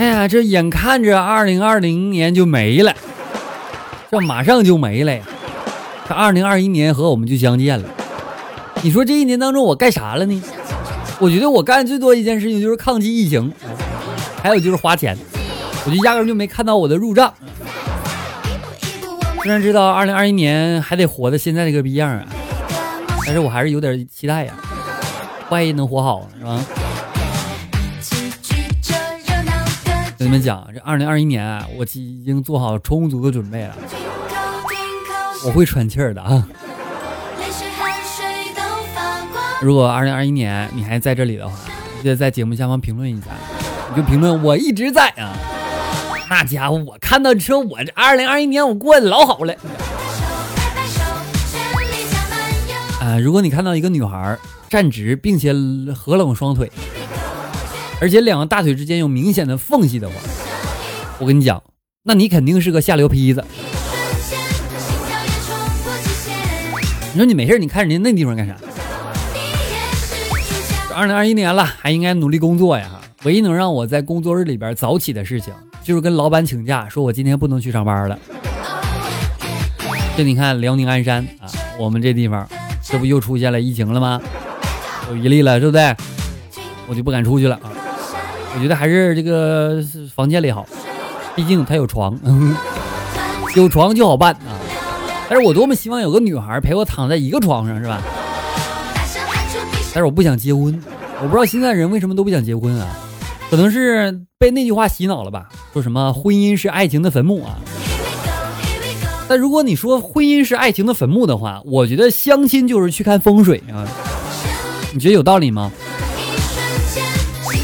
哎呀，这眼看着二零二零年就没了。这马上就没了呀！这二零二一年和我们就相见了。你说这一年当中我干啥了呢？我觉得我干最多一件事情就是抗击疫情，还有就是花钱。我就压根就没看到我的入账。虽然知道二零二一年还得活到现在这个逼样啊，但是我还是有点期待呀。万一能活好是吧？跟你们讲，这二零二一年啊，我已经做好充足的准备了。我会喘气儿的啊！如果二零二一年你还在这里的话，记得在节目下方评论一下，你就评论我一直在啊！那家伙，我看到说，我这二零二一年我过得老好了。啊，如果你看到一个女孩站直并且合拢双腿，而且两个大腿之间有明显的缝隙的话，我跟你讲，那你肯定是个下流坯子。你说你没事，你看人家那地方干啥？二零二一年了，还应该努力工作呀！唯一能让我在工作日里边早起的事情，就是跟老板请假，说我今天不能去上班了。这你看辽宁鞍山啊，我们这地方，这不又出现了疫情了吗？有一例了，对不对？我就不敢出去了啊！我觉得还是这个房间里好，毕竟他有床，有床就好办啊。但是我多么希望有个女孩陪我躺在一个床上，是吧？但是我不想结婚，我不知道现在人为什么都不想结婚啊？可能是被那句话洗脑了吧？说什么婚姻是爱情的坟墓啊？但如果你说婚姻是爱情的坟墓的话，我觉得相亲就是去看风水啊！你觉得有道理吗？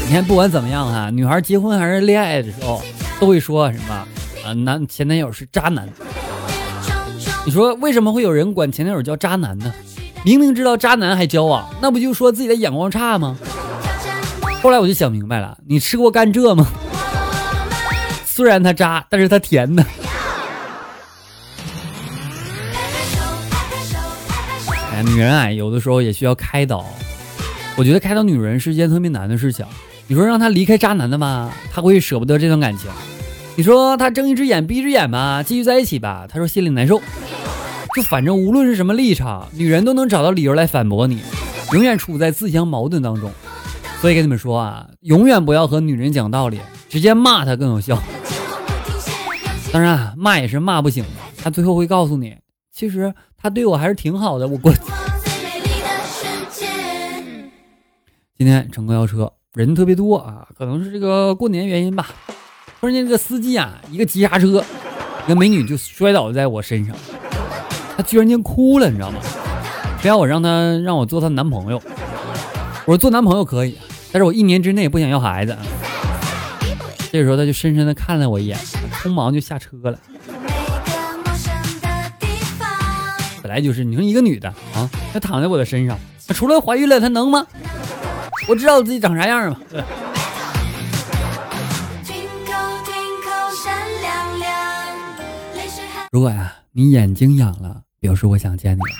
你看，不管怎么样哈，女孩结婚还是恋爱的时候，都会说什么啊？男前男友是渣男。你说为什么会有人管前男友叫渣男呢？明明知道渣男还交往，那不就说自己的眼光差吗？后来我就想明白了，你吃过甘蔗吗？虽然它渣，但是它甜呢。哎，女人啊，有的时候也需要开导。我觉得开导女人是一件特别难的事情。你说让他离开渣男的吧，他会舍不得这段感情。你说他睁一只眼闭一只眼吧，继续在一起吧，他说心里难受。就反正无论是什么立场，女人都能找到理由来反驳你，永远处在自相矛盾当中。所以跟你们说啊，永远不要和女人讲道理，直接骂她更有效。当然，骂也是骂不醒的，她最后会告诉你，其实她对我还是挺好的。我过。今天乘公交车人特别多啊，可能是这个过年原因吧。突然间，这个司机啊，一个急刹车，一个美女就摔倒在我身上。她居然间哭了，你知道吗？非要我让她让我做她男朋友。我说做男朋友可以，但是我一年之内不想要孩子。这时候，她就深深的看了我一眼，匆忙就下车了。本来就是，你说一个女的啊，她躺在我的身上，她除了怀孕了，她能吗？我知道我自己长啥样吗？如果呀，你眼睛痒了。表示我想见你了。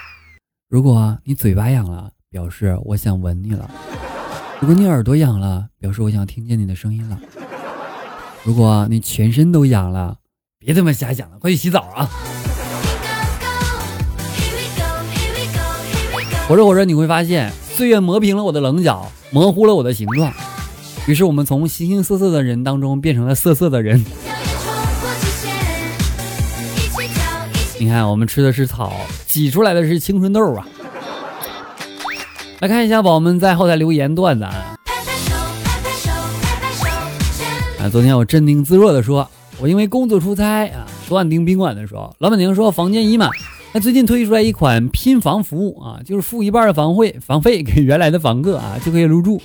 如果你嘴巴痒了，表示我想吻你了。如果你耳朵痒了，表示我想听见你的声音了。如果你全身都痒了，别他妈瞎想了，快去洗澡啊！活着活着，你会发现岁月磨平了我的棱角，模糊了我的形状。于是我们从形形色色的人当中变成了色色的人。你看，我们吃的是草，挤出来的是青春痘啊！来看一下宝宝们在后台留言段子啊。啊，昨天我镇定自若的说，我因为工作出差啊，昨晚订宾馆的时候，老板娘说房间已满，最近推出来一款拼房服务啊，就是付一半的房费，房费给原来的房客啊，就可以入住，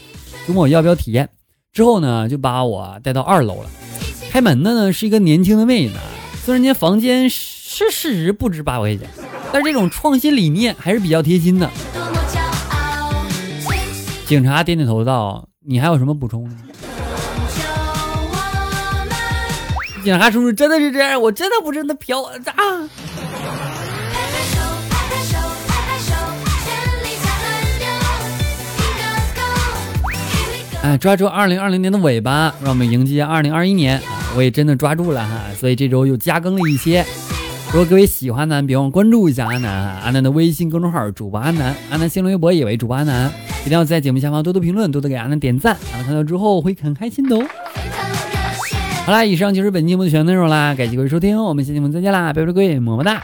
就问我要不要体验。之后呢，就把我带到二楼了。开门的呢是一个年轻的妹子，虽然间房间是事实不值八百块钱，但是这种创新理念还是比较贴心的。警察点点头道：“你还有什么补充的？”警察叔叔真的是这样，我真的不是那嫖啊！哎，抓住二零二零年的尾巴，让我们迎接二零二一年啊！我也真的抓住了哈，所以这周又加更了一些。如果各位喜欢呢，别忘关注一下阿南哈，阿南的微信公众号主播阿南，阿南新浪微博也为主播阿南，一定要在节目下方多多评论，多多给阿南点赞，阿南看到之后会很开心的哦。好啦，以上就是本期节目的全部内容啦，感谢各位收听，我们下期节目再见啦，拜拜各位，么么哒。